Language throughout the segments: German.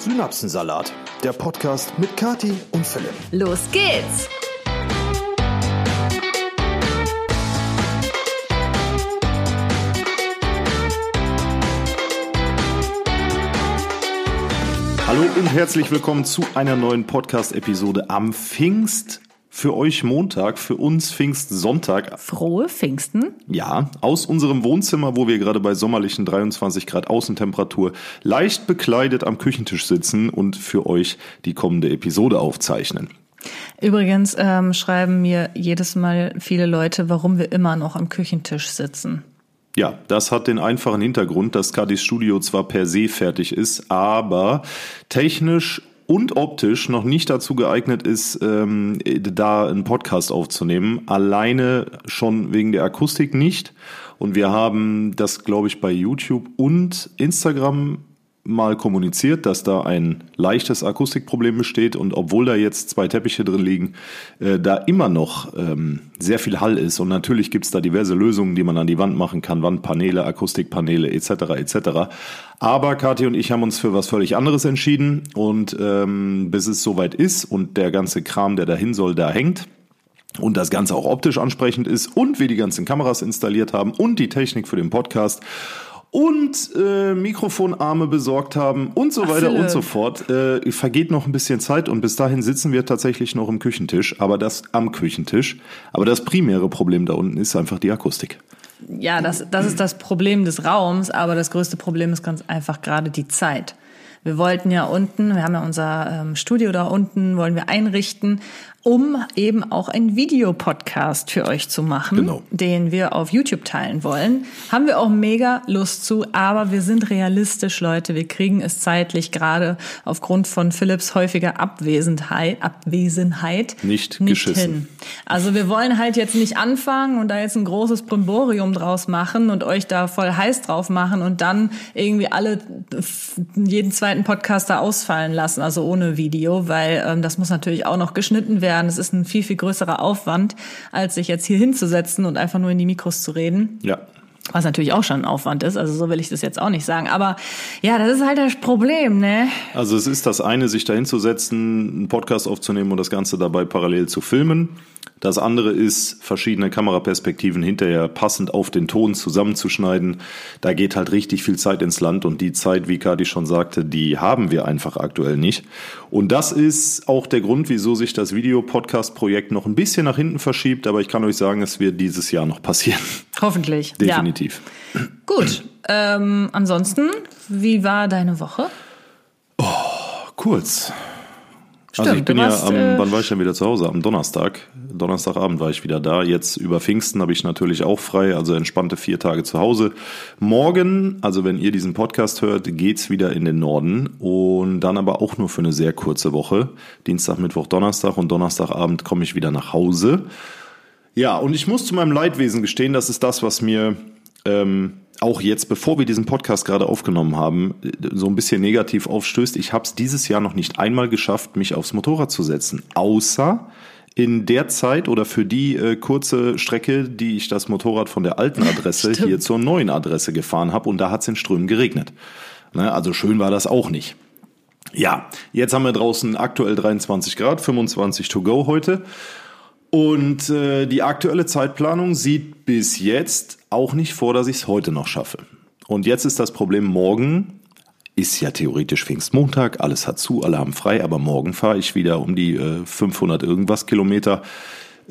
Synapsensalat, der Podcast mit Kati und Philipp. Los geht's! Hallo und herzlich willkommen zu einer neuen Podcast-Episode am Pfingst. Für euch Montag, für uns Pfingstsonntag. Frohe Pfingsten. Ja, aus unserem Wohnzimmer, wo wir gerade bei sommerlichen 23 Grad Außentemperatur leicht bekleidet am Küchentisch sitzen und für euch die kommende Episode aufzeichnen. Übrigens ähm, schreiben mir jedes Mal viele Leute, warum wir immer noch am Küchentisch sitzen. Ja, das hat den einfachen Hintergrund, dass Kadis Studio zwar per se fertig ist, aber technisch und optisch noch nicht dazu geeignet ist, ähm, da einen Podcast aufzunehmen. Alleine schon wegen der Akustik nicht. Und wir haben das, glaube ich, bei YouTube und Instagram mal kommuniziert, dass da ein leichtes Akustikproblem besteht und obwohl da jetzt zwei Teppiche drin liegen, äh, da immer noch ähm, sehr viel Hall ist und natürlich gibt's da diverse Lösungen, die man an die Wand machen kann, Wandpaneele, Akustikpaneele etc. etc. Aber Kathi und ich haben uns für was völlig anderes entschieden und ähm, bis es soweit ist und der ganze Kram, der dahin soll, da hängt, und das Ganze auch optisch ansprechend ist und wir die ganzen Kameras installiert haben und die Technik für den Podcast und äh, Mikrofonarme besorgt haben und so weiter und so fort. Äh, vergeht noch ein bisschen Zeit und bis dahin sitzen wir tatsächlich noch im Küchentisch, aber das am Küchentisch. Aber das primäre Problem da unten ist einfach die Akustik. Ja, das, das ist das Problem des Raums, aber das größte Problem ist ganz einfach gerade die Zeit. Wir wollten ja unten, wir haben ja unser ähm, Studio da unten, wollen wir einrichten um eben auch einen Videopodcast für euch zu machen, genau. den wir auf YouTube teilen wollen. Haben wir auch mega Lust zu, aber wir sind realistisch, Leute. Wir kriegen es zeitlich gerade aufgrund von Philips häufiger Abwesenheit, Abwesenheit nicht, nicht hin. Also wir wollen halt jetzt nicht anfangen und da jetzt ein großes Primborium draus machen und euch da voll heiß drauf machen und dann irgendwie alle jeden zweiten Podcaster ausfallen lassen, also ohne Video, weil ähm, das muss natürlich auch noch geschnitten werden werden. Es ist ein viel, viel größerer Aufwand, als sich jetzt hier hinzusetzen und einfach nur in die Mikros zu reden. Ja. Was natürlich auch schon ein Aufwand ist, also so will ich das jetzt auch nicht sagen. Aber ja, das ist halt das Problem, ne? Also es ist das eine, sich da hinzusetzen, einen Podcast aufzunehmen und das Ganze dabei parallel zu filmen. Das andere ist, verschiedene Kameraperspektiven hinterher passend auf den Ton zusammenzuschneiden. Da geht halt richtig viel Zeit ins Land und die Zeit, wie Kadi schon sagte, die haben wir einfach aktuell nicht. Und das ist auch der Grund, wieso sich das Videopodcast-Projekt noch ein bisschen nach hinten verschiebt, aber ich kann euch sagen, es wird dieses Jahr noch passieren. Hoffentlich. Definitiv. Ja. Gut. Ähm, ansonsten, wie war deine Woche? Oh, kurz. Stimmt, also ich bin warst, ja am, äh, wann war ich denn wieder zu Hause? Am Donnerstag. Donnerstagabend war ich wieder da. Jetzt über Pfingsten habe ich natürlich auch frei, also entspannte vier Tage zu Hause. Morgen, also wenn ihr diesen Podcast hört, geht's wieder in den Norden und dann aber auch nur für eine sehr kurze Woche. Dienstag, Mittwoch, Donnerstag und Donnerstagabend komme ich wieder nach Hause. Ja, und ich muss zu meinem Leidwesen gestehen, das ist das, was mir ähm, auch jetzt, bevor wir diesen Podcast gerade aufgenommen haben, so ein bisschen negativ aufstößt. Ich habe es dieses Jahr noch nicht einmal geschafft, mich aufs Motorrad zu setzen, außer in der Zeit oder für die äh, kurze Strecke, die ich das Motorrad von der alten Adresse hier zur neuen Adresse gefahren habe und da hat es in Strömen geregnet. Ne, also schön war das auch nicht. Ja, jetzt haben wir draußen aktuell 23 Grad, 25 to go heute. Und äh, die aktuelle Zeitplanung sieht bis jetzt auch nicht vor, dass ich es heute noch schaffe. Und jetzt ist das Problem, morgen ist ja theoretisch Pfingstmontag, alles hat zu, alle haben frei, aber morgen fahre ich wieder um die äh, 500 irgendwas Kilometer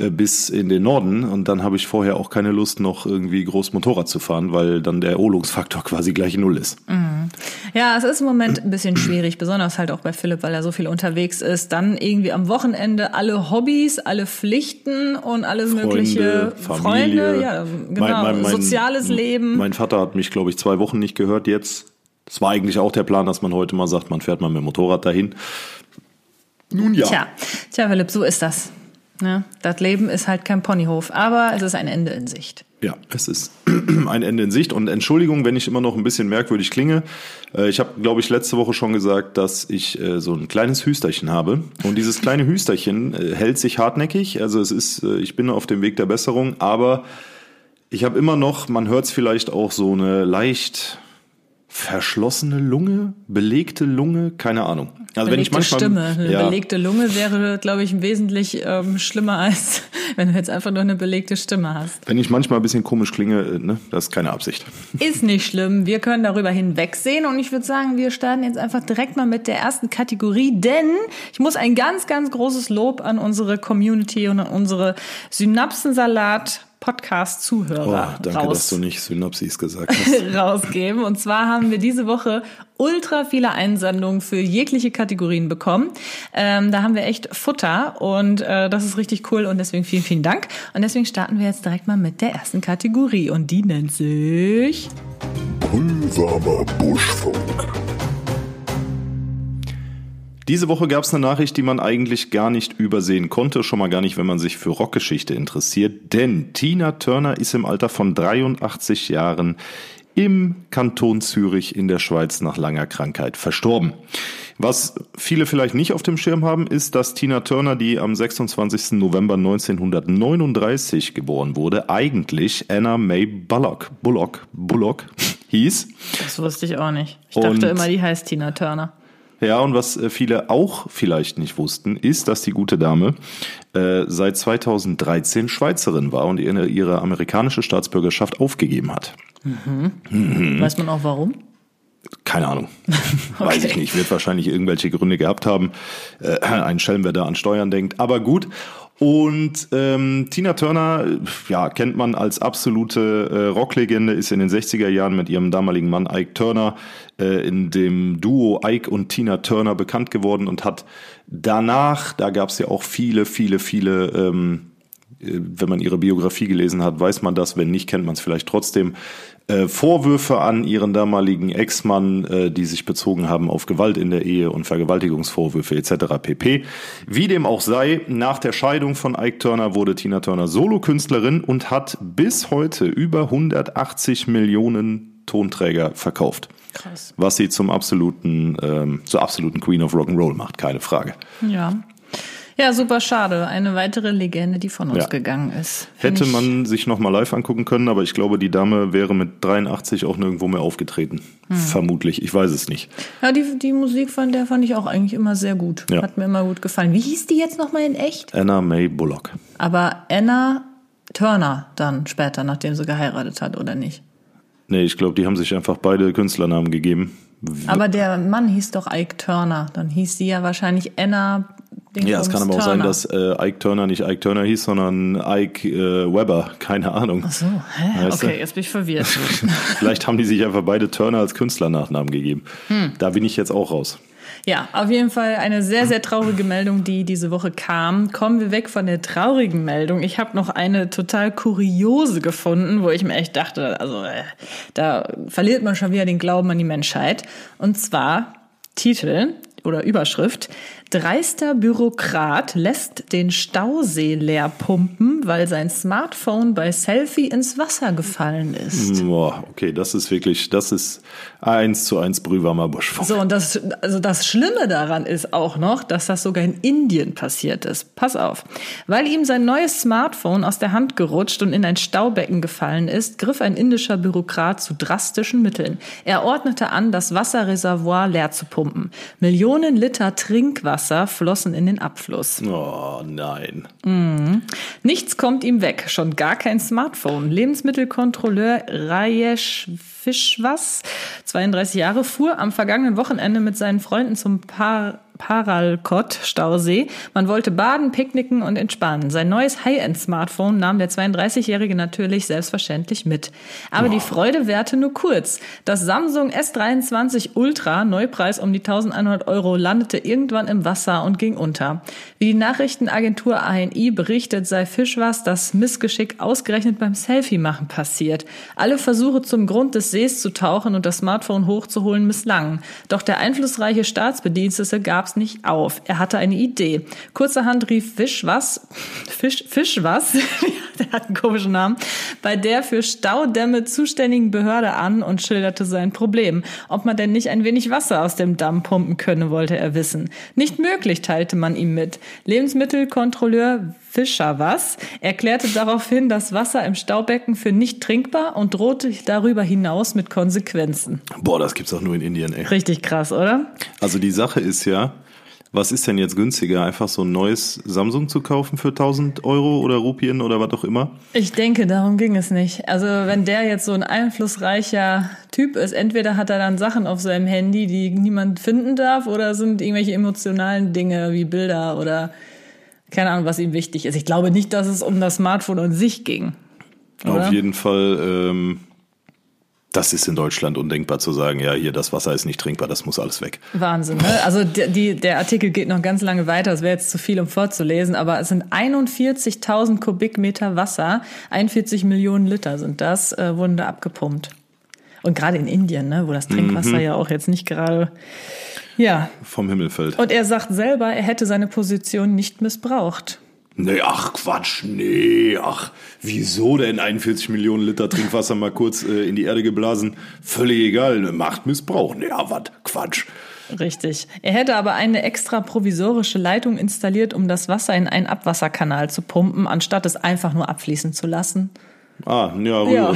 bis in den Norden und dann habe ich vorher auch keine Lust, noch irgendwie groß Motorrad zu fahren, weil dann der Erholungsfaktor quasi gleich null ist. Mhm. Ja, es ist im Moment ein bisschen schwierig, besonders halt auch bei Philipp, weil er so viel unterwegs ist. Dann irgendwie am Wochenende alle Hobbys, alle Pflichten und alles Freunde, mögliche Familie. Freunde, ja, genau, Mein- mein- mein- soziales Leben. Mein Vater hat mich, glaube ich, zwei Wochen nicht gehört jetzt. Das war eigentlich auch der Plan, dass man heute mal sagt, man fährt mal mit dem Motorrad dahin. Nun ja. Tja, tja, Philipp, so ist das. Ne? Das Leben ist halt kein Ponyhof, aber es ist ein Ende in Sicht. Ja, es ist ein Ende in Sicht. Und Entschuldigung, wenn ich immer noch ein bisschen merkwürdig klinge. Äh, Ich habe, glaube ich, letzte Woche schon gesagt, dass ich äh, so ein kleines Hüsterchen habe. Und dieses kleine Hüsterchen äh, hält sich hartnäckig. Also es ist, ich bin auf dem Weg der Besserung, aber ich habe immer noch, man hört es vielleicht auch so eine leicht verschlossene Lunge, belegte Lunge, keine Ahnung. Also belegte wenn ich manchmal, Stimme. Eine ja. belegte Lunge wäre, glaube ich, wesentlich ähm, schlimmer als wenn du jetzt einfach nur eine belegte Stimme hast. Wenn ich manchmal ein bisschen komisch klinge, äh, ne, das ist keine Absicht. Ist nicht schlimm. Wir können darüber hinwegsehen und ich würde sagen, wir starten jetzt einfach direkt mal mit der ersten Kategorie, denn ich muss ein ganz, ganz großes Lob an unsere Community und an unsere Synapsensalat Podcast-Zuhörer oh, danke, raus, dass du nicht Synopsis gesagt hast. rausgeben. Und zwar haben wir diese Woche ultra viele Einsendungen für jegliche Kategorien bekommen. Ähm, da haben wir echt Futter und äh, das ist richtig cool und deswegen vielen, vielen Dank. Und deswegen starten wir jetzt direkt mal mit der ersten Kategorie und die nennt sich Brühwarmer Buschfunk. Diese Woche gab es eine Nachricht, die man eigentlich gar nicht übersehen konnte, schon mal gar nicht, wenn man sich für Rockgeschichte interessiert, denn Tina Turner ist im Alter von 83 Jahren im Kanton Zürich in der Schweiz nach langer Krankheit verstorben. Was viele vielleicht nicht auf dem Schirm haben, ist, dass Tina Turner, die am 26. November 1939 geboren wurde, eigentlich Anna May Bullock, Bullock, Bullock hieß. Das wusste ich auch nicht. Ich dachte Und immer, die heißt Tina Turner. Ja, und was äh, viele auch vielleicht nicht wussten, ist, dass die gute Dame äh, seit 2013 Schweizerin war und ihre, ihre amerikanische Staatsbürgerschaft aufgegeben hat. Mhm. Mhm. Weiß man auch warum? Keine Ahnung. okay. Weiß ich nicht. Wird wahrscheinlich irgendwelche Gründe gehabt haben. Äh, ein Schelm, wer da an Steuern denkt. Aber gut. Und ähm, Tina Turner, ja, kennt man als absolute äh, Rocklegende, ist in den 60er Jahren mit ihrem damaligen Mann Ike Turner äh, in dem Duo Ike und Tina Turner bekannt geworden und hat danach, da gab es ja auch viele, viele, viele ähm, äh, wenn man ihre Biografie gelesen hat, weiß man das. Wenn nicht, kennt man es vielleicht trotzdem. Äh, Vorwürfe an ihren damaligen Ex-Mann, äh, die sich bezogen haben auf Gewalt in der Ehe und Vergewaltigungsvorwürfe etc. pp. Wie dem auch sei, nach der Scheidung von Ike Turner wurde Tina Turner Solokünstlerin und hat bis heute über 180 Millionen Tonträger verkauft. Krass. Was sie zum absoluten, ähm, zur absoluten Queen of Rock'n'Roll macht, keine Frage. Ja. Ja, super schade. Eine weitere Legende, die von uns ja. gegangen ist. Hätte man sich nochmal live angucken können, aber ich glaube, die Dame wäre mit 83 auch nirgendwo mehr aufgetreten. Hm. Vermutlich. Ich weiß es nicht. Ja, die, die Musik von der fand ich auch eigentlich immer sehr gut. Ja. Hat mir immer gut gefallen. Wie hieß die jetzt nochmal in echt? Anna May Bullock. Aber Anna Turner dann später, nachdem sie geheiratet hat, oder nicht? Nee, ich glaube, die haben sich einfach beide Künstlernamen gegeben. Aber der Mann hieß doch Ike Turner. Dann hieß sie ja wahrscheinlich Anna ja, es kann aber auch sein, dass äh, Ike Turner nicht Ike Turner hieß, sondern Ike äh, Weber. Keine Ahnung. Ach so, hä? Weißt okay, du? jetzt bin ich verwirrt. Vielleicht haben die sich einfach beide Turner als Künstlernachnamen gegeben. Hm. Da bin ich jetzt auch raus. Ja, auf jeden Fall eine sehr, sehr traurige Meldung, die diese Woche kam. Kommen wir weg von der traurigen Meldung. Ich habe noch eine total kuriose gefunden, wo ich mir echt dachte, also äh, da verliert man schon wieder den Glauben an die Menschheit. Und zwar Titel oder Überschrift. Dreister Bürokrat lässt den Stausee leer pumpen, weil sein Smartphone bei Selfie ins Wasser gefallen ist. Boah, okay, das ist wirklich, das ist eins zu eins Brühwarmer Buschfunk. So, und das, also das Schlimme daran ist auch noch, dass das sogar in Indien passiert ist. Pass auf. Weil ihm sein neues Smartphone aus der Hand gerutscht und in ein Staubecken gefallen ist, griff ein indischer Bürokrat zu drastischen Mitteln. Er ordnete an, das Wasserreservoir leer zu pumpen. Millionen Liter Trinkwasser Wasser flossen in den Abfluss. Oh nein. Mhm. Nichts kommt ihm weg, schon gar kein Smartphone. Lebensmittelkontrolleur Rajesh Fischwas, 32 Jahre, fuhr am vergangenen Wochenende mit seinen Freunden zum Paar Paralkot-Stausee. Man wollte baden, picknicken und entspannen. Sein neues High-End-Smartphone nahm der 32-Jährige natürlich selbstverständlich mit. Aber oh. die Freude währte nur kurz. Das Samsung S23 Ultra, Neupreis um die 1100 Euro, landete irgendwann im Wasser und ging unter. Wie die Nachrichtenagentur ANI berichtet, sei Fischwas das Missgeschick ausgerechnet beim Selfie-Machen passiert. Alle Versuche zum Grund des Sees zu tauchen und das Smartphone hochzuholen misslangen. Doch der einflussreiche Staatsbedienstete gab gab's nicht auf. Er hatte eine Idee. Kurzerhand rief Fisch was, Fisch, Fisch was, der hat einen komischen Namen, bei der für Staudämme zuständigen Behörde an und schilderte sein Problem. Ob man denn nicht ein wenig Wasser aus dem Damm pumpen könne, wollte er wissen. Nicht möglich, teilte man ihm mit. Lebensmittelkontrolleur Fischer was erklärte daraufhin das Wasser im Staubecken für nicht trinkbar und drohte darüber hinaus mit Konsequenzen. Boah, das gibt's auch nur in Indien, ey. Richtig krass, oder? Also die Sache ist ja, was ist denn jetzt günstiger? Einfach so ein neues Samsung zu kaufen für 1000 Euro oder Rupien oder was auch immer? Ich denke, darum ging es nicht. Also wenn der jetzt so ein einflussreicher Typ ist, entweder hat er dann Sachen auf seinem Handy, die niemand finden darf, oder sind irgendwelche emotionalen Dinge wie Bilder oder keine Ahnung, was ihm wichtig ist. Ich glaube nicht, dass es um das Smartphone an sich ging. Oder? Auf jeden Fall, ähm, das ist in Deutschland undenkbar zu sagen, ja, hier, das Wasser ist nicht trinkbar, das muss alles weg. Wahnsinn, ne? Also die, die, der Artikel geht noch ganz lange weiter, es wäre jetzt zu viel, um vorzulesen, aber es sind 41.000 Kubikmeter Wasser, 41 Millionen Liter sind das, äh, wurden da abgepumpt. Und gerade in Indien, ne, wo das Trinkwasser Mhm. ja auch jetzt nicht gerade, ja. Vom Himmel fällt. Und er sagt selber, er hätte seine Position nicht missbraucht. Nee, ach Quatsch, nee, ach, wieso denn 41 Millionen Liter Trinkwasser mal kurz äh, in die Erde geblasen? Völlig egal, ne, Machtmissbrauch, nee, ja, was, Quatsch. Richtig. Er hätte aber eine extra provisorische Leitung installiert, um das Wasser in einen Abwasserkanal zu pumpen, anstatt es einfach nur abfließen zu lassen. Ah, ja, Ja. ja.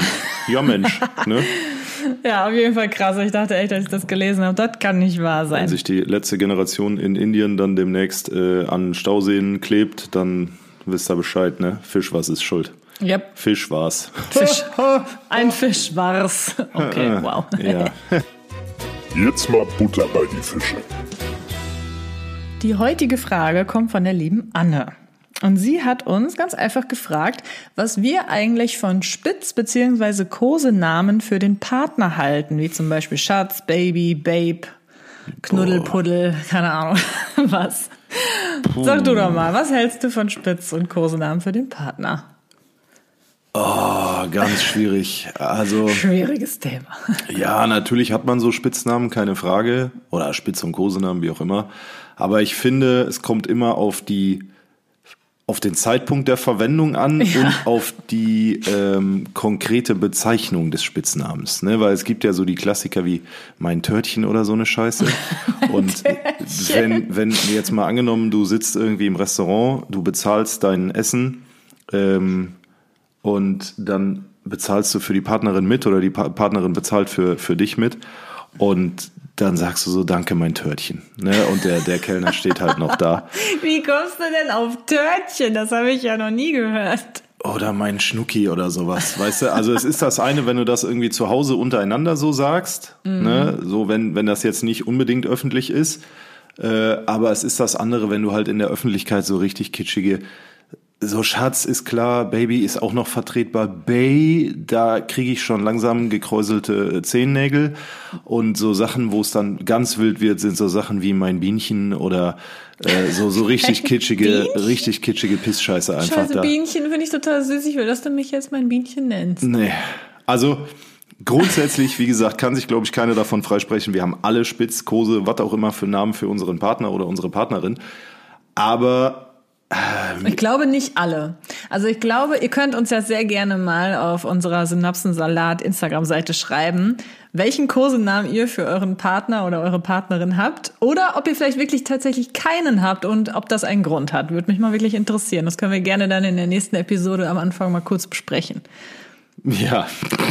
ja Mensch, ne? Ja, auf jeden Fall krass. Ich dachte echt, als ich das gelesen habe, das kann nicht wahr Wenn sein. sich die letzte Generation in Indien dann demnächst äh, an Stauseen klebt, dann wisst ihr Bescheid, ne? Fisch was ist schuld. Yep. Fisch war's. Fisch. Ein Fisch war's. Okay, wow. Ja. Jetzt mal Butter bei die Fische. Die heutige Frage kommt von der lieben Anne. Und sie hat uns ganz einfach gefragt, was wir eigentlich von Spitz- bzw. Kosenamen für den Partner halten, wie zum Beispiel Schatz, Baby, Babe, Knuddelpuddel, keine Ahnung, was. Sag du doch mal, was hältst du von Spitz- und Kosenamen für den Partner? Oh, ganz schwierig. Also, Schwieriges Thema. ja, natürlich hat man so Spitznamen, keine Frage. Oder Spitz- und Kosenamen, wie auch immer. Aber ich finde, es kommt immer auf die, auf den Zeitpunkt der Verwendung an und auf die ähm, konkrete Bezeichnung des Spitznamens. Ne? Weil es gibt ja so die Klassiker wie mein Törtchen oder so eine Scheiße. und wenn, wenn jetzt mal angenommen, du sitzt irgendwie im Restaurant, du bezahlst dein Essen, ähm, und dann bezahlst du für die Partnerin mit oder die pa Partnerin bezahlt für, für dich mit und dann sagst du so, danke mein Törtchen. Ne? Und der, der Kellner steht halt noch da. Wie kommst du denn auf Törtchen? Das habe ich ja noch nie gehört. Oder mein Schnucki oder sowas, weißt du? Also es ist das eine, wenn du das irgendwie zu Hause untereinander so sagst, ne? so wenn, wenn das jetzt nicht unbedingt öffentlich ist, äh, aber es ist das andere, wenn du halt in der Öffentlichkeit so richtig kitschige so Schatz ist klar, Baby ist auch noch vertretbar. Bay, da kriege ich schon langsam gekräuselte Zehennägel. Und so Sachen, wo es dann ganz wild wird, sind so Sachen wie mein Bienchen oder äh, so, so richtig kitschige, Bienchen? richtig kitschige Pissscheiße einfach Scheiße, da. Bienchen finde ich total süß. Ich will, dass du mich jetzt mein Bienchen nennst. Nee. Also grundsätzlich, wie gesagt, kann sich, glaube ich, keiner davon freisprechen. Wir haben alle Spitz, Kose, was auch immer für Namen für unseren Partner oder unsere Partnerin. Aber Ich glaube nicht alle. Also ich glaube, ihr könnt uns ja sehr gerne mal auf unserer Synapsensalat Instagram-Seite schreiben, welchen Kosenamen ihr für euren Partner oder eure Partnerin habt oder ob ihr vielleicht wirklich tatsächlich keinen habt und ob das einen Grund hat. Würde mich mal wirklich interessieren. Das können wir gerne dann in der nächsten Episode am Anfang mal kurz besprechen. ja,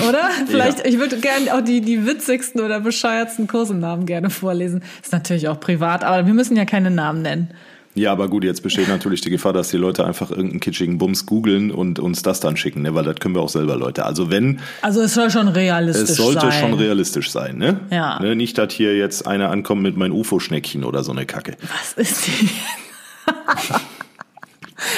Oder? Vielleicht, ich würde gerne auch die, die witzigsten oder bescheuertsten Kosenamen gerne vorlesen. Ist natürlich auch privat, aber wir müssen ja keine Namen nennen. Ja, aber gut, jetzt besteht natürlich die Gefahr, dass die Leute einfach irgendeinen kitschigen Bums googeln und uns das dann schicken, ne? weil das können wir auch selber, Leute. Also wenn, Also es soll schon realistisch es sollte sein. schon realistisch sein, ne? Ja. Ne? Nicht, dass hier jetzt einer ankommt mit meinem UFO-Schneckchen oder so eine Kacke. Was ist die?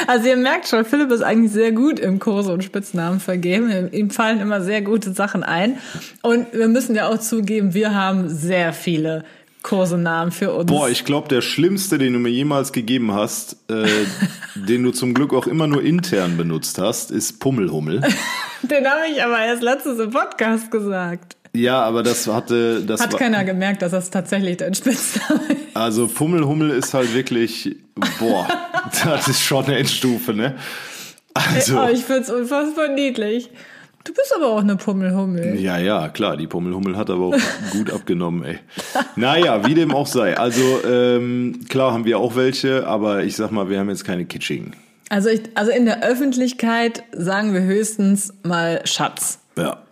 Also ihr merkt schon, Philipp ist eigentlich sehr gut im Kurse und Spitznamen vergeben. Ihm fallen immer sehr gute Sachen ein. Und wir müssen ja auch zugeben, wir haben sehr viele Kursenamen für uns. Boah, ich glaube, der schlimmste, den du mir jemals gegeben hast, äh, den du zum Glück auch immer nur intern benutzt hast, ist Pummelhummel. Den habe ich aber erst letztes im Podcast gesagt. Ja, aber das hatte, das Hat war, keiner gemerkt, dass das tatsächlich dein Spitzname ist. also Pummelhummel ist halt wirklich, boah, das ist schon eine Endstufe, ne? Also, Oh, ich find's unfassbar niedlich. Du bist aber auch eine Pummelhummel. ja, ja, klar, die Pummelhummel hat aber auch gut abgenommen, ey. Naja, wie dem auch sei. Also, ähm, klar haben wir auch welche, aber ich sag mal, wir haben jetzt keine kitschigen. Also, ich, also in der Öffentlichkeit sagen wir höchstens mal Schatz. Ja.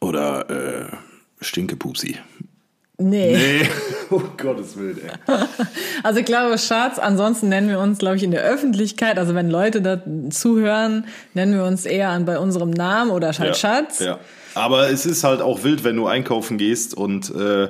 Oder äh, Stinkepupsi. Nee. Nee, oh Gottes Willen, ey. Also glaube Schatz, ansonsten nennen wir uns, glaube ich, in der Öffentlichkeit, also wenn Leute da zuhören, nennen wir uns eher an bei unserem Namen oder halt Schatz. Ja. Aber es ist halt auch wild, wenn du einkaufen gehst und äh,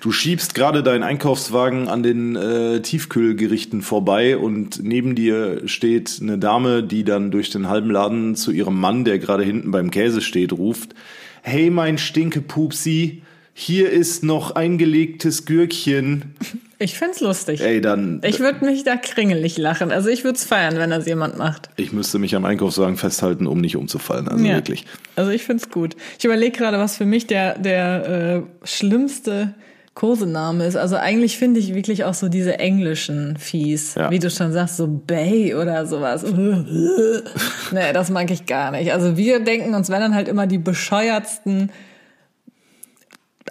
du schiebst gerade deinen Einkaufswagen an den äh, Tiefkühlgerichten vorbei und neben dir steht eine Dame, die dann durch den halben Laden zu ihrem Mann, der gerade hinten beim Käse steht, ruft: Hey, mein Stinkepupsi, hier ist noch eingelegtes Gürkchen. Ich find's lustig. Ey, dann. Ich würde mich da kringelig lachen. Also ich würde es feiern, wenn das jemand macht. Ich müsste mich am Einkaufswagen festhalten, um nicht umzufallen. Also Ja. wirklich. Also ich find's gut. Ich überlege gerade, was für mich der, der äh, schlimmste Kosename ist. Also eigentlich finde ich wirklich auch so diese englischen fies. Ja. Wie du schon sagst, so Bay oder sowas. nee, das mag ich gar nicht. Also wir denken uns, wenn dann halt immer die bescheuertsten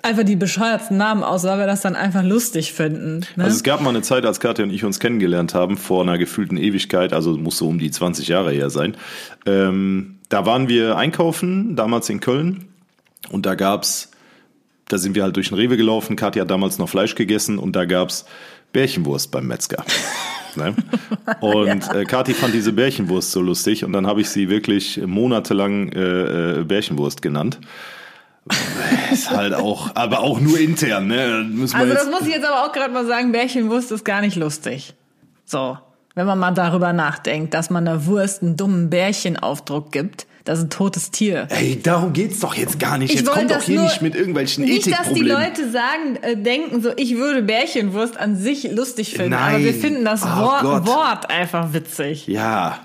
einfach die bescheuertsten Namen aus, weil wir das dann einfach lustig finden. Ne? Also es gab mal eine Zeit, als Katja und ich uns kennengelernt haben, vor einer gefühlten Ewigkeit, also muss so um die 20 Jahre her sein. Ähm, da waren wir einkaufen, damals in Köln, und da gab's, da sind wir halt durch den Rewe gelaufen, Katja hat damals noch Fleisch gegessen und da gab's Bärchenwurst beim Metzger. ne? Und äh, Kathi fand diese Bärchenwurst so lustig und dann habe ich sie wirklich monatelang äh, äh, Bärchenwurst genannt. Ist halt auch, aber auch nur intern, ne? Wir Also das muss ich jetzt aber auch gerade mal sagen, Bärchenwurst ist gar nicht lustig. So, wenn man mal darüber nachdenkt, dass man einer Wurst einen dummen Bärchenaufdruck gibt, das ist ein totes Tier. Ey, darum geht's doch jetzt gar nicht. Ich Jetzt kommt doch hier nicht mit irgendwelchen Nicht, dass die. Leute sagen, äh, denken so, ich würde Bärchenwurst an sich lustig finden, aber wir Nein. finden das Oh Wort. Wort einfach witzig. Ja,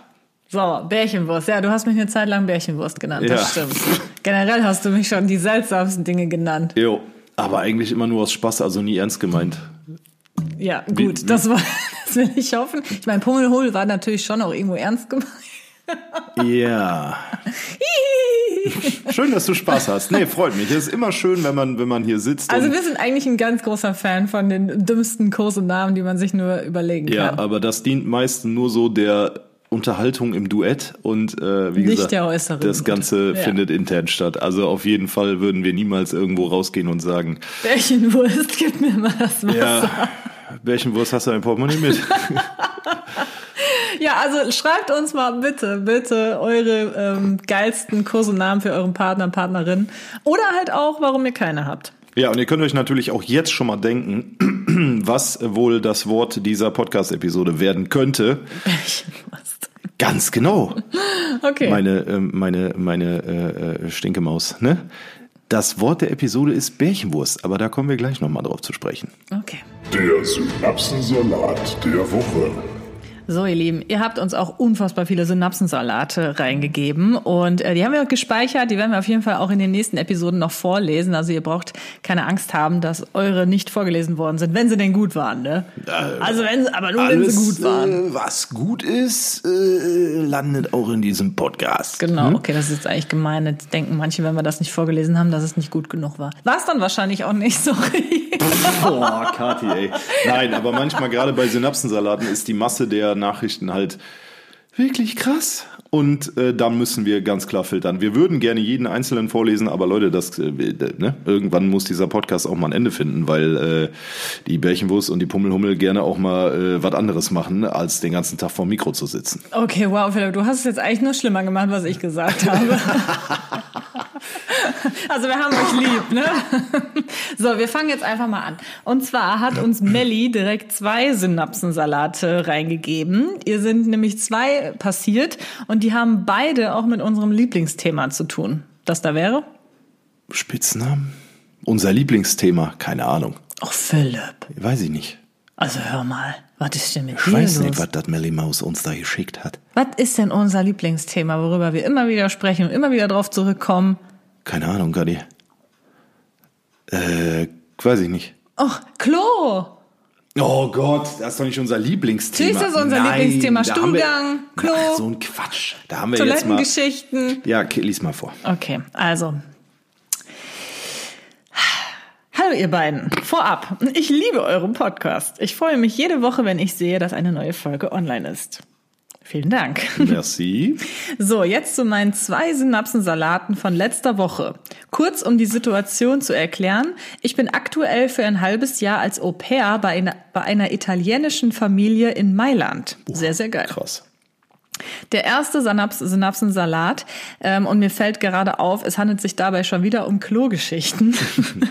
So, Bärchenwurst. Ja, du hast mich eine Zeit lang Bärchenwurst genannt, das Ja. stimmt. Generell hast du mich schon die seltsamsten Dinge genannt. jo. Aber eigentlich immer nur aus Spaß, also nie ernst gemeint. Ja, gut, wie- das, war, das will ich hoffen. Ich meine, Pummelhol war natürlich schon auch irgendwo ernst gemeint. Ja. schön, dass du Spaß hast. Nee, freut mich. Es ist immer schön, wenn man, wenn man hier sitzt. Also wir sind eigentlich ein ganz großer Fan von den dümmsten Kosenamen, die man sich nur überlegen ja, kann. aber das dient meistens nur so der Unterhaltung im Duett und äh, wie Nicht gesagt, das Ganze Ja. findet intern statt. Also auf jeden Fall würden wir niemals irgendwo rausgehen und sagen, Bärchenwurst, gib mir mal das Wasser. Ja. ja, Bärchenwurst hast du ein Portemonnaie mit? also schreibt uns mal bitte, bitte eure ähm, geilsten Kosenamen für euren Partner, Partnerin. Oder halt auch, warum ihr keine habt. Ja, und ihr könnt euch natürlich auch jetzt schon mal denken, was wohl das Wort dieser Podcast-Episode werden könnte. Bärchenwurst. Ganz genau, Okay. meine, ähm, meine, meine äh, äh, Stinkemaus. Ne? Das Wort der Episode ist Bärchenwurst, aber da kommen wir gleich nochmal drauf zu sprechen. okay. Der Synapsensalat der Woche. So, ihr Lieben, ihr habt uns auch unfassbar viele Synapsensalate reingegeben und äh, die haben wir gespeichert, die werden wir auf jeden Fall auch in den nächsten Episoden noch vorlesen. Also ihr braucht keine Angst haben, dass eure nicht vorgelesen worden sind, wenn sie denn gut waren, ne? Also wenn sie, aber nur wenn sie gut waren. äh, was gut ist, äh, landet auch in diesem Podcast. Genau, okay, das ist jetzt eigentlich gemein. Jetzt denken manche, wenn wir das nicht vorgelesen haben, dass es nicht gut genug war. War es dann wahrscheinlich auch nicht, sorry. Boah, Kathi, ey. Nein, aber manchmal gerade bei Synapsensalaten ist die Masse der Nachrichten halt wirklich krass. Und äh, da müssen wir ganz klar filtern. Wir würden gerne jeden einzelnen vorlesen, aber Leute, das äh, ne? irgendwann muss dieser Podcast auch mal ein Ende finden, weil äh, die Bärchenwurst und die Pummelhummel gerne auch mal äh, was anderes machen, als den ganzen Tag vor dem Mikro zu sitzen. Okay, wow, Philipp, du hast es jetzt eigentlich nur schlimmer gemacht, was ich gesagt habe. Also wir haben euch lieb, ne? So, wir fangen jetzt einfach mal an. Und zwar hat uns Melli direkt zwei Synapsensalate reingegeben. Ihr sind nämlich zwei passiert und die haben beide auch mit unserem Lieblingsthema zu tun. Das da wäre? Spitznamen? Unser Lieblingsthema? Keine Ahnung. Ach, Philipp. Weiß ich nicht. Also hör mal, was ist denn mit Ich dir weiß los? nicht, was das Melly Maus uns da geschickt hat. Was ist denn unser Lieblingsthema, worüber wir immer wieder sprechen und immer wieder drauf zurückkommen? Keine Ahnung, Gadi. Äh, weiß ich nicht. Och, Klo! Oh Gott, das ist doch nicht unser Lieblingsthema. Natürlich ist das unser Nein, Lieblingsthema. haben wir- Stuhlgang, Klo, Ach, so ein Quatsch. Da haben wir jetzt mal. Toilettengeschichten. Ja, okay, lies mal vor. Okay, also. Hallo ihr beiden. Vorab, ich liebe euren Podcast. Ich freue mich jede Woche, wenn ich sehe, dass eine neue Folge online ist. Vielen Dank. Merci. So, jetzt zu meinen zwei Synapsensalaten von letzter Woche. Kurz um die Situation zu erklären. Ich bin aktuell für ein halbes Jahr als Au pair bei einer, bei einer italienischen Familie in Mailand. Sehr, sehr geil. Krass. Der erste Synaps Synapsensalat. Ähm, und mir fällt gerade auf, es handelt sich dabei schon wieder um Klogeschichten.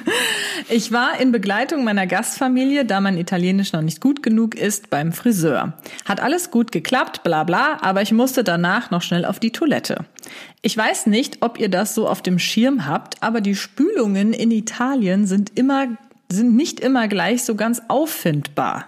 ich war in Begleitung meiner Gastfamilie, da mein Italienisch noch nicht gut genug ist, beim Friseur. Hat alles gut geklappt, bla bla, aber ich musste danach noch schnell auf die Toilette. Ich weiß nicht, ob ihr das so auf dem Schirm habt, aber die Spülungen in Italien sind immer, sind nicht immer gleich so ganz auffindbar.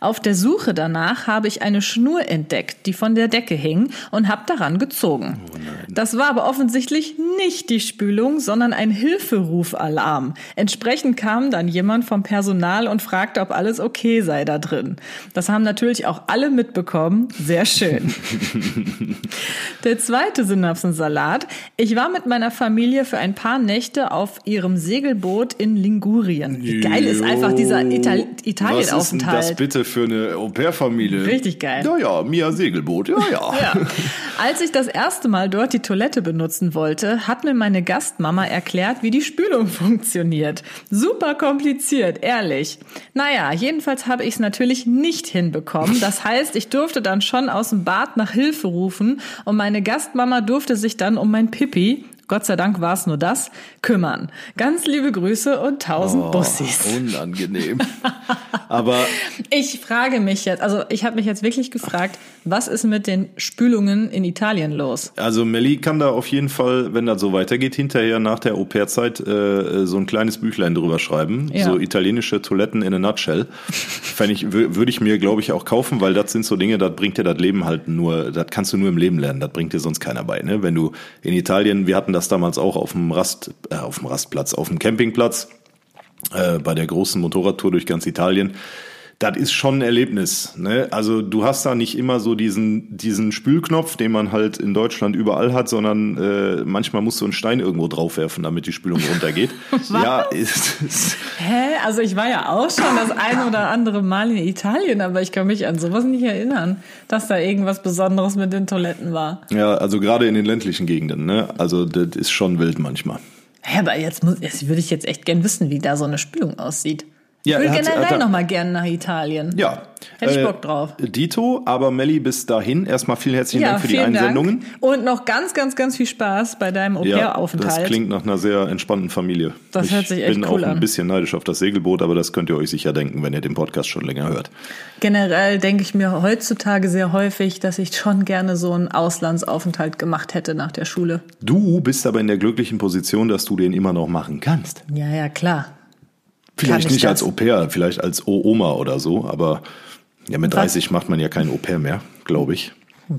Auf der Suche danach habe ich eine Schnur entdeckt, die von der Decke hing und habe daran gezogen. das war aber offensichtlich nicht die Spülung, sondern ein Hilferufalarm. Entsprechend kam dann jemand vom Personal und fragte, ob alles okay sei da drin. Das haben natürlich auch alle mitbekommen. Sehr schön. Der zweite Synapsensalat. Ich war mit meiner Familie für ein paar Nächte auf ihrem Segelboot in Lingurien. Wie geil ist einfach dieser Ital Italienaufenthalt. Bitte für eine Au-pair-Familie? Richtig geil. Ja, ja, Mia Segelboot, ja, ja. Ja. Als ich das erste Mal dort die Toilette benutzen wollte, hat mir meine Gastmama erklärt, wie die Spülung funktioniert. Super kompliziert, ehrlich. Naja, jedenfalls habe ich es natürlich nicht hinbekommen. Das heißt, ich durfte dann schon aus dem Bad nach Hilfe rufen und meine Gastmama durfte sich dann um mein Pipi, Gott sei Dank war es nur das, kümmern. Ganz liebe Grüße und tausend Bussis. Oh, unangenehm. Aber Ich frage mich jetzt, also ich habe mich jetzt wirklich gefragt, was ist mit den Spülungen in Italien los? Also Melli kann da auf jeden Fall, wenn das so weitergeht, hinterher nach der Au-pair-Zeit äh, so ein kleines Büchlein drüber schreiben. Ja. So italienische Toiletten in a nutshell. Fänd ich, wür- würde ich mir, glaube ich, auch kaufen, weil das sind so Dinge, das bringt dir das Leben halt nur, das kannst du nur im Leben lernen, das bringt dir sonst keiner bei. Ne? Wenn du in Italien, wir hatten das damals auch auf dem Rast, äh, auf dem Rastplatz, auf dem Campingplatz, äh, bei der großen Motorradtour durch ganz Italien. Das ist schon ein Erlebnis. Ne? Also du hast da nicht immer so diesen, diesen Spülknopf, den man halt in Deutschland überall hat, sondern äh, manchmal musst du einen Stein irgendwo draufwerfen, damit die Spülung runtergeht. ja, ist, ist, Hä? Also ich war ja auch schon das ein oder andere Mal in Italien, aber ich kann mich an sowas nicht erinnern, dass da irgendwas Besonderes mit den Toiletten war. ja, also gerade in den ländlichen Gegenden. Ne? Also das ist schon wild manchmal. Hä, aber jetzt, muss, jetzt würde ich jetzt echt gern wissen, wie da so eine Spülung aussieht. Ja, ich will er generell er- noch mal gern nach Italien. Ja. Hätte ich Äh, Bock drauf. Dito, aber Melli, bis dahin erstmal vielen herzlichen Dank für die Einsendungen. Dank. Und noch ganz, ganz, ganz viel Spaß bei deinem Ja, Au-pair-Aufenthalt. das klingt nach einer sehr entspannten Familie. Das ich hört sich echt bin cool auch ein an. bisschen neidisch auf das Segelboot, aber das könnt ihr euch sicher denken, wenn ihr den Podcast schon länger hört. Generell denke ich mir heutzutage sehr häufig, dass ich schon gerne so einen Auslandsaufenthalt gemacht hätte nach der Schule. Du bist aber in der glücklichen Position, dass du den immer noch machen kannst. Ja, ja, klar. Vielleicht ich nicht das? als Au pair, vielleicht als O-Oma oder so, aber ja, mit Was? 30 macht man ja kein Au pair mehr, glaube ich.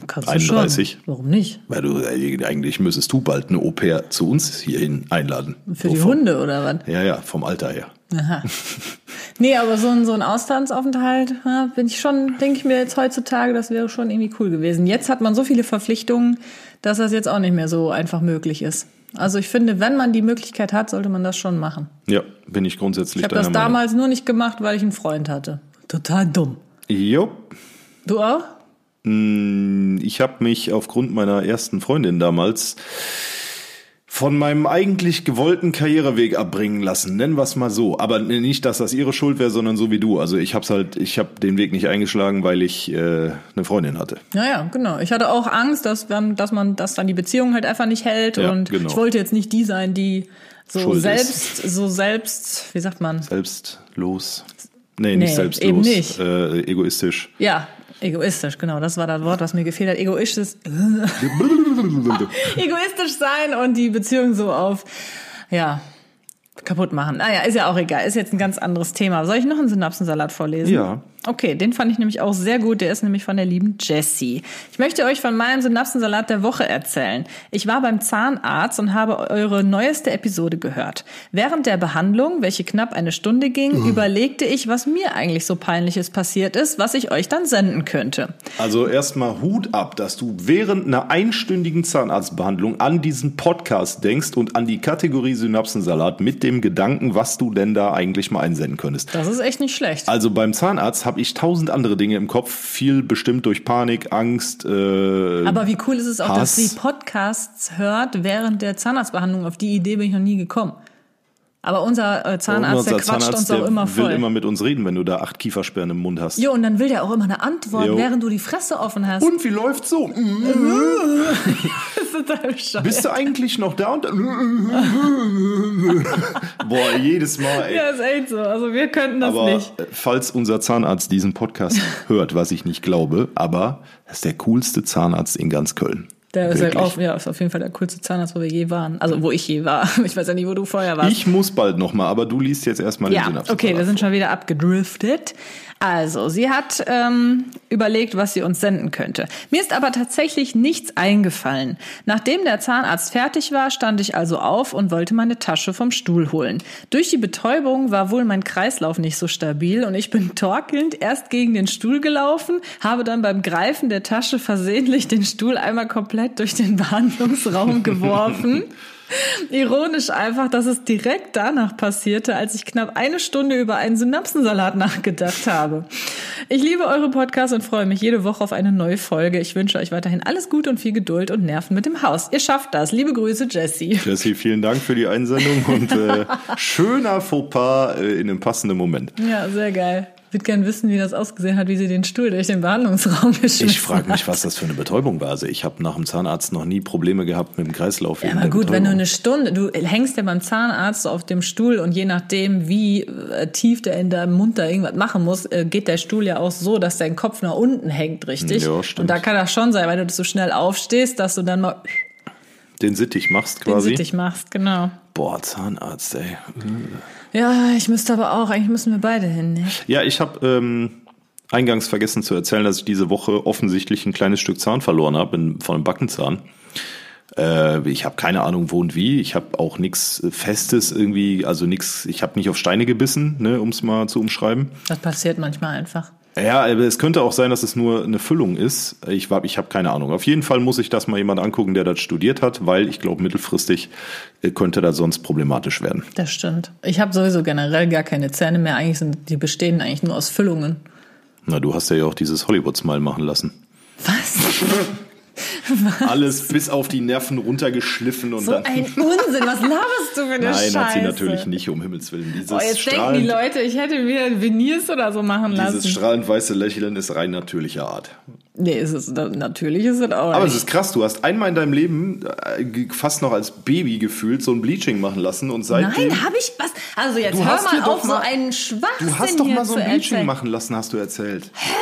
Kannst 31. du schon. Warum nicht? Weil du eigentlich müsstest du bald eine Au pair zu uns hierhin einladen. Für So die vom- Hunde oder was? Ja, ja, vom Alter her. Aha. Nee, aber so ein, so ein Auslandsaufenthalt, ja, bin ich schon, denke ich mir jetzt heutzutage, das wäre schon irgendwie cool gewesen. Jetzt hat man so viele Verpflichtungen, dass das jetzt auch nicht mehr so einfach möglich ist. Also ich finde, wenn man die Möglichkeit hat, sollte man das schon machen. Ja, bin ich grundsätzlich Ich habe das Meinung. damals nur nicht gemacht, weil ich einen Freund hatte. Total dumm. Jo, Du auch? Ich habe mich aufgrund meiner ersten Freundin damals von meinem eigentlich gewollten Karriereweg abbringen lassen, nennen wir es mal so. Aber nicht, dass das ihre Schuld wäre, sondern so wie du. Also ich hab's halt, ich habe den Weg nicht eingeschlagen, weil ich äh, eine Freundin hatte. Naja, genau. Ich hatte auch Angst, dass, dass man, dass dann die Beziehung halt einfach nicht hält. Ja, und genau. ich wollte jetzt nicht die sein, die so Schuld ist. selbst, so selbst, wie sagt man? Selbstlos. Nee, Nee, nicht selbstlos. eben nicht. Äh, egoistisch. Ja, egoistisch, genau. Das war das Wort, was mir gefehlt hat. Egoistisch, egoistisch sein und die Beziehung so auf, ja, kaputt machen. Naja, ist ja auch egal. Ist jetzt ein ganz anderes Thema. Soll ich noch einen Synapsensalat vorlesen? Ja. Okay, den fand ich nämlich auch sehr gut. Der ist nämlich von der lieben Jessie. Ich möchte euch von meinem Synapsensalat der Woche erzählen. Ich war beim Zahnarzt und habe eure neueste Episode gehört. Während der Behandlung, welche knapp eine Stunde ging, Mhm. überlegte ich, was mir eigentlich so peinliches passiert ist, was ich euch dann senden könnte. Also erstmal Hut ab, dass du während einer einstündigen Zahnarztbehandlung an diesen Podcast denkst und an die Kategorie Synapsensalat mit dem Gedanken, was du denn da eigentlich mal einsenden könntest. Das ist echt nicht schlecht. Also beim Zahnarzt habe ich tausend andere Dinge im Kopf, viel bestimmt durch Panik, Angst. Äh, Aber wie cool ist es auch, dass Hass. sie Podcasts hört während der Zahnarztbehandlung. Auf die Idee bin ich noch nie gekommen. Aber unser äh, Zahnarzt, der unser quatscht uns der auch immer will voll. immer mit uns reden, wenn du da acht Kiefersperren im Mund hast. jo, und dann will der auch immer eine Antwort, Jo. während du die Fresse offen hast. Und wie läuft's so? Bist du eigentlich noch da? Und Boah, jedes Mal, ey. Ja, ist echt so. Also wir könnten das aber nicht. äh, falls unser Zahnarzt diesen Podcast hört, was ich nicht glaube, aber das ist der coolste Zahnarzt in ganz Köln. Der ist, halt Wirklich. auf, ja, ist auf jeden Fall der coolste Zahnarzt, wo wir je waren. Also wo ich je war. Ich weiß ja nicht, wo du vorher warst. Ich muss bald noch mal, aber du liest jetzt erstmal den Ja, Synapsen. okay, wir sind schon wieder abgedriftet. Also, sie hat ähm, überlegt, was sie uns senden könnte. Mir ist aber tatsächlich nichts eingefallen. Nachdem der Zahnarzt fertig war, stand ich also auf und wollte meine Tasche vom Stuhl holen. Durch die Betäubung war wohl mein Kreislauf nicht so stabil und ich bin torkelnd erst gegen den Stuhl gelaufen, habe dann beim Greifen der Tasche versehentlich den Stuhl einmal komplett durch den Behandlungsraum geworfen. Ironisch einfach, dass es direkt danach passierte, als ich knapp eine Stunde über einen Synapsensalat nachgedacht habe. Ich liebe eure Podcasts und freue mich jede Woche auf eine neue Folge. Ich wünsche euch weiterhin alles Gute und viel Geduld und Nerven mit dem Haus. Ihr schafft das. Liebe Grüße, Jessie. Jessie, vielen Dank für die Einsendung und äh, schöner Fauxpas äh, in einem passenden Moment. Ja, sehr geil. Ich würde gern wissen, wie das ausgesehen hat, wie sie den Stuhl durch den Behandlungsraum geschmissen Ich frage mich, was das für eine Betäubung war. Also ich habe nach dem Zahnarzt noch nie Probleme gehabt mit dem Kreislauf. Ja, aber gut, wenn du Betäubung. eine Stunde, du hängst ja beim Zahnarzt so auf dem Stuhl und je nachdem, wie äh, tief der in deinem Mund da irgendwas machen muss, äh, geht der Stuhl ja auch so, dass dein Kopf nach unten hängt, richtig? Ja, stimmt. Und da kann das schon sein, weil du so schnell aufstehst, dass du dann mal den Sittich machst den quasi. Sittich machst, genau. Boah, Zahnarzt, ey. Ja, ich müsste aber auch, eigentlich müssen wir beide hin, ne? Ja, ich habe ähm, eingangs vergessen zu erzählen, dass ich diese Woche offensichtlich ein kleines Stück Zahn verloren habe von einem Backenzahn. Äh, ich habe keine Ahnung, wo und wie. Ich habe auch nichts Festes irgendwie, also nichts. Ich habe nicht auf Steine gebissen, ne, um es mal zu umschreiben. Das passiert manchmal einfach. Ja, aber es könnte auch sein, dass es nur eine Füllung ist. Ich, ich habe keine Ahnung. Auf jeden Fall muss ich das mal jemand angucken, der das studiert hat, weil ich glaube, mittelfristig äh, könnte das sonst problematisch werden. Das stimmt. Ich habe sowieso generell gar keine Zähne mehr. Eigentlich sind die bestehen eigentlich nur aus Füllungen. Na, du hast ja auch dieses Hollywood-Smile machen lassen. Was? Alles bis auf die Nerven runtergeschliffen und So dann. ein Unsinn. Was laberst du für eine Nein, Scheiße? hat sie natürlich nicht, um Himmels Willen. Dieses, Oh, jetzt denken strahlend, die Leute, ich hätte mir Veneers oder so machen lassen. dieses strahlend weiße Lächeln ist rein natürlicher Art. nee, ist es, natürlich ist es auch Aber es nicht. ist krass, du hast einmal in deinem Leben äh, fast noch als Baby gefühlt so ein Bleaching machen lassen und seitdem. Nein, habe ich was? Also jetzt Du hör mal auf, so mal- einen Schwachsinn Du hast doch mal so ein Bleaching erzählen. machen lassen, hast du erzählt. Hä?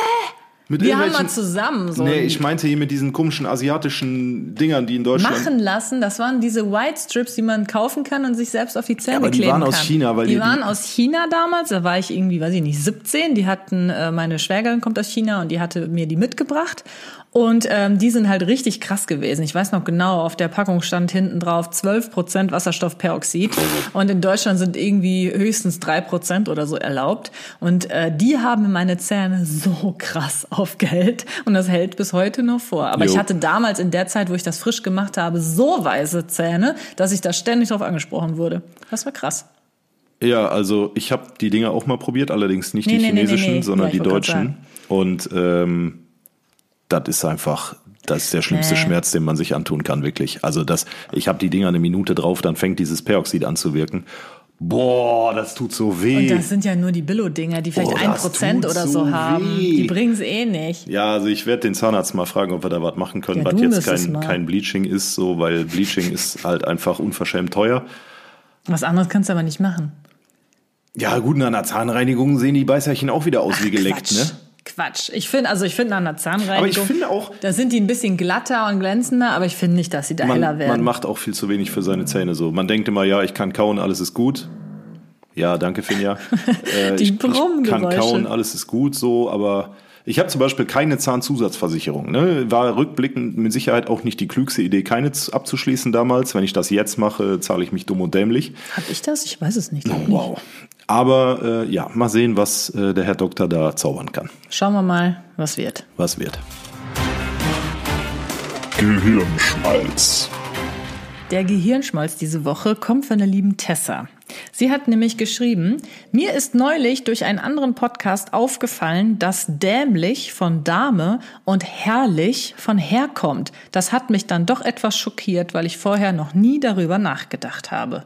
Mit Wir haben mal zusammen so Nee, ich meinte hier mit diesen komischen asiatischen Dingern, die in Deutschland. machen lassen. Das waren diese White Strips, die man kaufen kann und sich selbst auf die Zähne aber die kleben waren kann. aus China, weil die, die- waren die- aus China damals. Da war ich irgendwie, weiß ich nicht, 17. Die hatten äh, meine Schwägerin kommt aus China und die hatte mir die mitgebracht. Und ähm, die sind halt richtig krass gewesen. Ich weiß noch genau, auf der Packung stand hinten drauf 12% Wasserstoffperoxid. Und in Deutschland sind irgendwie höchstens 3% oder so erlaubt. Und äh, die haben meine Zähne so krass aufgehellt. Und das hält bis heute noch vor. Aber Jo. ich hatte damals in der Zeit, wo ich das frisch gemacht habe, so weiße Zähne, dass ich da ständig drauf angesprochen wurde. Das war krass. Ja, also ich habe die Dinger auch mal probiert, allerdings nicht Nee, die nee, chinesischen, nee, sondern Ja, die deutschen. Und ähm, das ist einfach, das ist der schlimmste Nee. Schmerz, den man sich antun kann, wirklich. Also das, ich habe die Dinger eine Minute drauf, dann fängt dieses Peroxid an zu wirken. Boah, das tut so weh. Und das sind ja nur die Billo-Dinger, die vielleicht ein Prozent oder so so haben. weh. Die bringen's eh nicht. ja, also ich werde den Zahnarzt mal fragen, ob wir da was machen können, Ja, was jetzt kein, kein Bleaching ist, so, weil Bleaching ist halt einfach unverschämt teuer. Was anderes kannst du aber nicht machen. Ja, gut, nach einer Zahnreinigung sehen die Beißerchen auch wieder aus wie geleckt, Quatsch. ne? Quatsch. Ich finde, also ich finde an der Zahnreinigung. Aber ich finde auch- Da sind die ein bisschen glatter und glänzender, aber ich finde nicht, dass sie da heller man, werden. man macht auch viel zu wenig für seine Zähne so. Man denkt immer, ja, ich kann kauen, alles ist gut. Ja, danke, Finja. Äh, Die ich, ich kann kauen, alles ist gut so, aber ich habe zum Beispiel keine Zahnzusatzversicherung. Ne? War rückblickend mit Sicherheit auch nicht die klügste Idee, keine abzuschließen damals. Wenn ich das jetzt mache, zahle ich mich dumm und dämlich. Hab ich das? Ich weiß es nicht. Wow. Aber äh, ja, mal sehen, was äh, der Herr Doktor da zaubern kann. Schauen wir mal, was wird. Was wird. Gehirnschmalz. Der Gehirnschmalz diese Woche kommt von der lieben Tessa. Sie hat nämlich geschrieben, mir ist neulich durch einen anderen Podcast aufgefallen, dass dämlich von Dame und herrlich von herkommt. Das hat mich dann doch etwas schockiert, weil ich vorher noch nie darüber nachgedacht habe.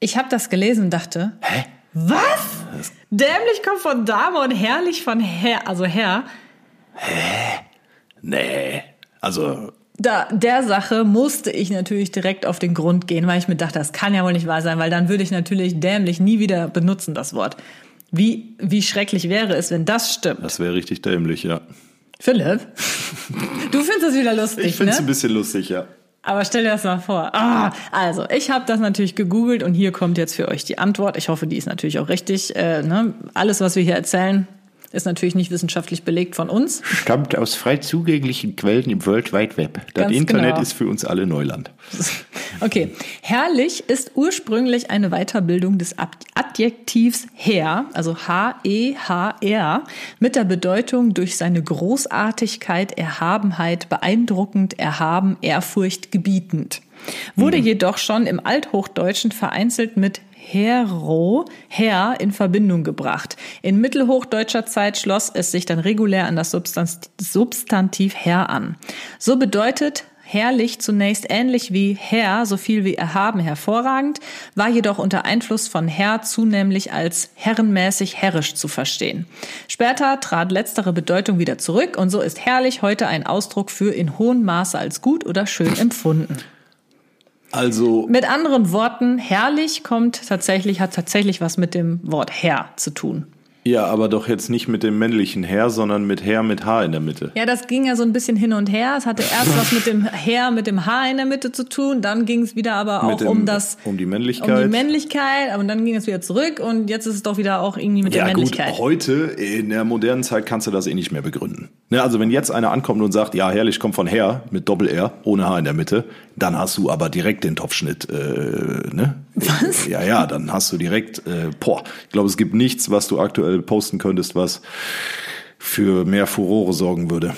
Ich habe das gelesen und dachte, Hä? was? Dämlich kommt von Dame und herrlich von Herr, also Herr. Nee. Also, Da, der Sache musste ich natürlich direkt auf den Grund gehen, weil ich mir dachte, das kann ja wohl nicht wahr sein, weil dann würde ich natürlich dämlich nie wieder benutzen, das Wort. Wie, wie schrecklich wäre es, wenn das stimmt? das wäre richtig dämlich, ja. Philipp, du findest das wieder lustig, Ich finde es ne? ein bisschen lustig, ja. Aber stell dir das mal vor. Ah, also, ich habe das natürlich gegoogelt und hier kommt jetzt für euch die Antwort. Ich hoffe, die ist natürlich auch richtig. Äh, ne? Alles, was wir hier erzählen, ist natürlich nicht wissenschaftlich belegt von uns. Stammt aus frei zugänglichen Quellen im World Wide Web. Das Ganz Internet genau. ist für uns alle Neuland. Okay. Herrlich ist ursprünglich eine Weiterbildung des Adjektivs Herr, also H-E-H-R, mit der Bedeutung durch seine Großartigkeit, Erhabenheit, beeindruckend, erhaben, Ehrfurcht gebietend. Wurde jedoch schon im Althochdeutschen vereinzelt mit Hero, Herr in Verbindung gebracht. In mittelhochdeutscher Zeit schloss es sich dann regulär an das Substan- Substantiv Herr an. So bedeutet herrlich zunächst ähnlich wie Herr, so viel wie erhaben, hervorragend, war jedoch unter Einfluss von Herr zunehmlich als herrenmäßig herrisch zu verstehen. Später trat letztere Bedeutung wieder zurück und so ist herrlich heute ein Ausdruck für in hohem Maße als gut oder schön empfunden. Also, Mit anderen Worten, herrlich kommt tatsächlich, hat tatsächlich was mit dem Wort Herr zu tun. ja, aber doch jetzt nicht mit dem männlichen Herr, sondern mit Herr mit H in der Mitte. Ja, das ging ja so ein bisschen hin und her. Es hatte erst was mit dem Herr, mit dem H in der Mitte zu tun. Dann ging es wieder aber auch dem- um das, um die Männlichkeit. um die Männlichkeit. Aber dann ging es wieder zurück und jetzt ist es doch wieder auch irgendwie mit Ja der gut, Männlichkeit. heute in der modernen Zeit kannst du das eh nicht mehr begründen. Ne, also wenn jetzt einer ankommt und sagt, ja, herrlich kommt von her mit Doppel-R, ohne H in der Mitte, dann hast du aber direkt den Topfschnitt. Äh, ne? Was? Ja, ja, dann hast du direkt, äh, boah, ich glaube, es gibt nichts, was du aktuell posten könntest, was für mehr Furore sorgen würde.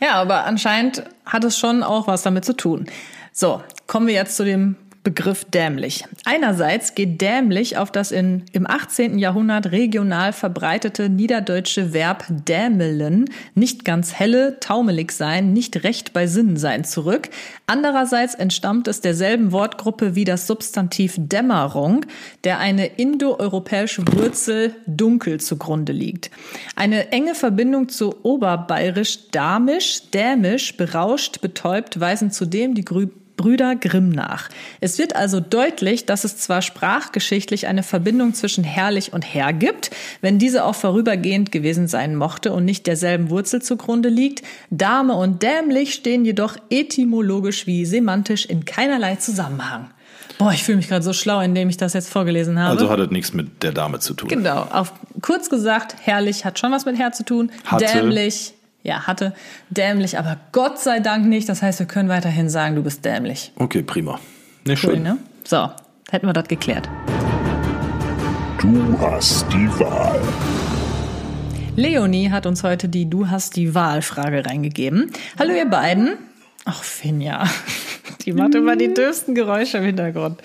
Ja, aber anscheinend hat es schon auch was damit zu tun. So, kommen wir jetzt zu dem Begriff dämlich. Einerseits geht dämlich auf das in, im 18. Jahrhundert regional verbreitete niederdeutsche Verb dämelen, nicht ganz helle, taumelig sein, nicht recht bei Sinnen sein zurück. Andererseits entstammt es derselben Wortgruppe wie das Substantiv Dämmerung, der eine indoeuropäische Wurzel dunkel zugrunde liegt. Eine enge Verbindung zu oberbayerisch damisch, dämisch, berauscht, betäubt weisen zudem die Grü Brüder Grimm nach. Es wird also deutlich, dass es zwar sprachgeschichtlich eine Verbindung zwischen herrlich und Herr gibt, wenn diese auch vorübergehend gewesen sein mochte und nicht derselben Wurzel zugrunde liegt. Dame und dämlich stehen jedoch etymologisch wie semantisch in keinerlei Zusammenhang. Boah, ich fühle mich gerade so schlau, indem ich das jetzt vorgelesen habe. Also hat das nichts mit der Dame zu tun. Genau, auf kurz gesagt, herrlich hat schon was mit Herr zu tun. Hatte. Dämlich, ja, hatte. Dämlich, aber Gott sei Dank nicht. Das heißt, wir können weiterhin sagen, du bist dämlich. Okay, prima. Ne, Cool, schön. ne? So, hätten wir das geklärt. Du hast die Wahl. Leonie hat uns heute die Du hast die Wahl-Frage reingegeben. Hallo ihr beiden. Ach, Finja. Die macht immer die dürfsten Geräusche im Hintergrund.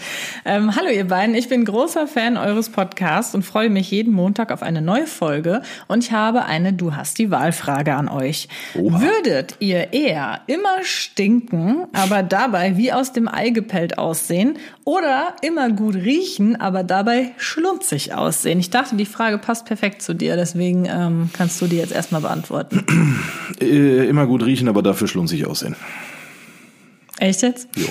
Ähm, hallo ihr beiden, ich bin großer Fan eures Podcasts und freue mich jeden Montag auf eine neue Folge und ich habe eine Du hast die Wahlfrage an euch. Oha. Würdet ihr eher immer stinken, aber dabei wie aus dem Ei gepellt aussehen oder immer gut riechen, aber dabei schlunzig aussehen? Ich dachte, die Frage passt perfekt zu dir, deswegen ähm, kannst du die jetzt erstmal beantworten. Äh, immer gut riechen, aber dafür schlunzig aussehen. Echt jetzt? Jo.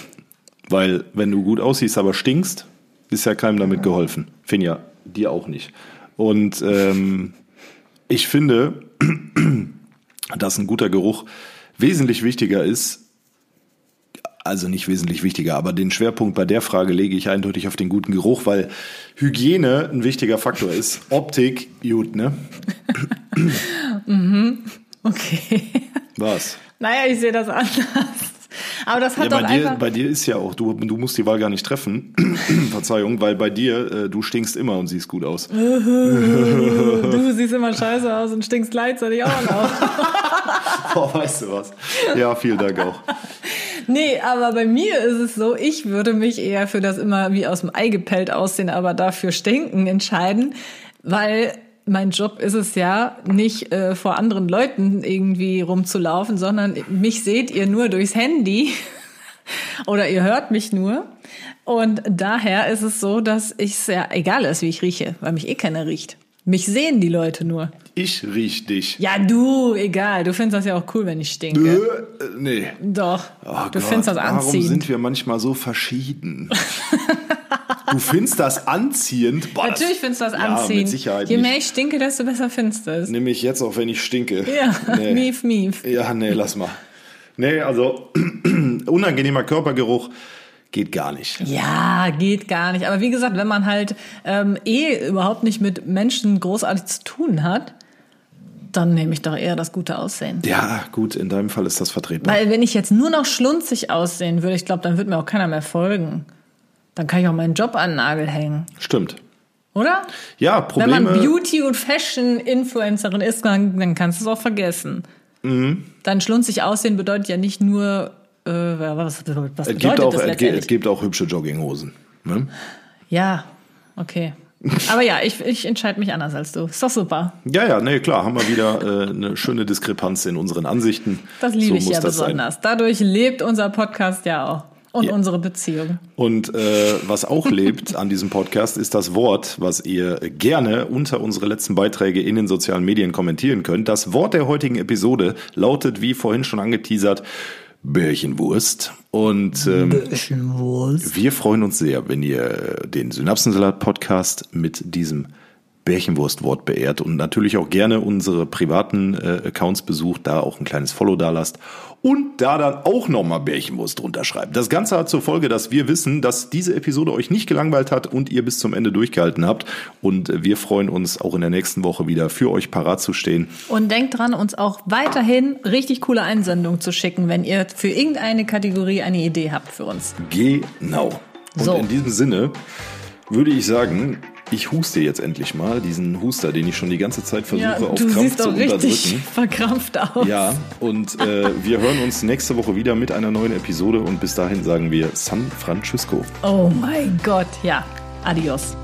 Weil, wenn du gut aussiehst, aber stinkst, ist ja keinem damit geholfen. Finja, dir auch nicht. Und ähm, ich finde, dass ein guter Geruch wesentlich wichtiger ist, also nicht wesentlich wichtiger. Aber den Schwerpunkt bei der Frage lege ich eindeutig auf den guten Geruch, weil Hygiene ein wichtiger Faktor ist. Optik, gut, ne? Okay. Was? Naja, ich sehe das anders. Aber das hat Ja, doch bei dir, einfach. bei dir ist ja auch, du, du musst die Wahl gar nicht treffen. Verzeihung, weil bei dir, äh, du stinkst immer und siehst gut aus. du siehst immer scheiße aus und stinkst gleichzeitig auch noch. Boah, weißt du was? Ja, vielen Dank auch. Nee, aber bei mir ist es so, ich würde mich eher für das immer wie aus dem Ei gepellt aussehen, aber dafür stinken entscheiden, weil mein Job ist es ja, nicht äh, vor anderen Leuten irgendwie rumzulaufen, sondern mich seht ihr nur durchs Handy oder ihr hört mich nur. Und daher ist es so, dass es ja egal ist, wie ich rieche, weil mich eh keiner riecht. Mich sehen die Leute nur. Ich riech dich. Ja, du, egal. Du findest das ja auch cool, wenn ich stinke. Äh, nee. Doch. Oh du Gott, findest das Warum anziehend. sind wir manchmal so verschieden? du findest das anziehend? Boah, Natürlich findest du das ja, anziehend. mit Sicherheit Je nicht. mehr ich stinke, desto besser findest du es. Nimm ich jetzt auch, wenn ich stinke. Ja, Nee. mief, mief. Ja, nee, lass mal. Nee, also unangenehmer Körpergeruch geht gar nicht. Ja, geht gar nicht. Aber wie gesagt, wenn man halt ähm, eh überhaupt nicht mit Menschen großartig zu tun hat, dann nehme ich doch eher das gute Aussehen. Ja, gut, in deinem Fall ist das vertretbar. Weil wenn ich jetzt nur noch schlunzig aussehen würde, ich glaube, dann würde mir auch keiner mehr folgen. Dann kann ich auch meinen Job an den Nagel hängen, Stimmt. oder? Ja, Wenn Probleme. man Beauty- und Fashion-Influencerin ist, dann, dann kannst du es auch vergessen. Mhm. Dann schlunzig aussehen bedeutet ja nicht nur, äh, was, was es gibt, auch, es, es gibt auch hübsche Jogginghosen. Ne? Ja, okay. Aber ja, ich, ich entscheide mich anders als du. Ist doch super. Ja, ja, nee, klar, haben wir wieder äh, eine schöne Diskrepanz in unseren Ansichten. Das liebe so ich ja das sein. besonders. Dadurch lebt unser Podcast ja auch. Und Ja. unsere Beziehung. Und äh, was auch lebt an diesem Podcast ist das Wort, was ihr gerne unter unsere letzten Beiträge in den sozialen Medien kommentieren könnt. Das Wort der heutigen Episode lautet, wie vorhin schon angeteasert, Bärchenwurst. Und ähm, wir freuen uns sehr, wenn ihr den Synapsensalat-Podcast mit diesem Bärchenwurstwort beehrt und natürlich auch gerne unsere privaten äh, Accounts besucht, da auch ein kleines Follow da lasst und da dann auch nochmal Bärchenwurst drunter schreibt. Das Ganze hat zur Folge, dass wir wissen, dass diese Episode euch nicht gelangweilt hat und ihr bis zum Ende durchgehalten habt. Und wir freuen uns auch in der nächsten Woche wieder für euch parat zu stehen. Und denkt dran, uns auch weiterhin richtig coole Einsendungen zu schicken, wenn ihr für irgendeine Kategorie eine Idee habt für uns. Genau. Und So. in diesem Sinne würde ich sagen, ich huste jetzt endlich mal diesen Huster, den ich schon die ganze Zeit versuche Ja, auf du Krampf siehst zu doch richtig unterdrücken. verkrampft aus. Ja, und äh, wir hören uns nächste Woche wieder mit einer neuen Episode und bis dahin sagen wir San Francisco. Oh mein Gott, ja. Adios.